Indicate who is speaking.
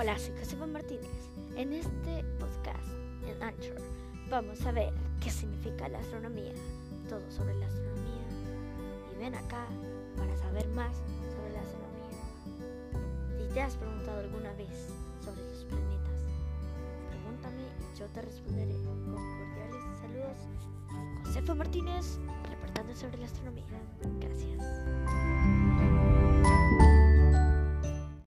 Speaker 1: Hola, soy Josefa Martínez. En este podcast, en Anchor, vamos a ver qué significa la astronomía, todo sobre la astronomía. Y ven acá para saber más sobre la astronomía. Si te has preguntado alguna vez sobre los planetas, pregúntame y yo te responderé. Con cordiales saludos, Josefa Martínez, reportando sobre la astronomía. Gracias.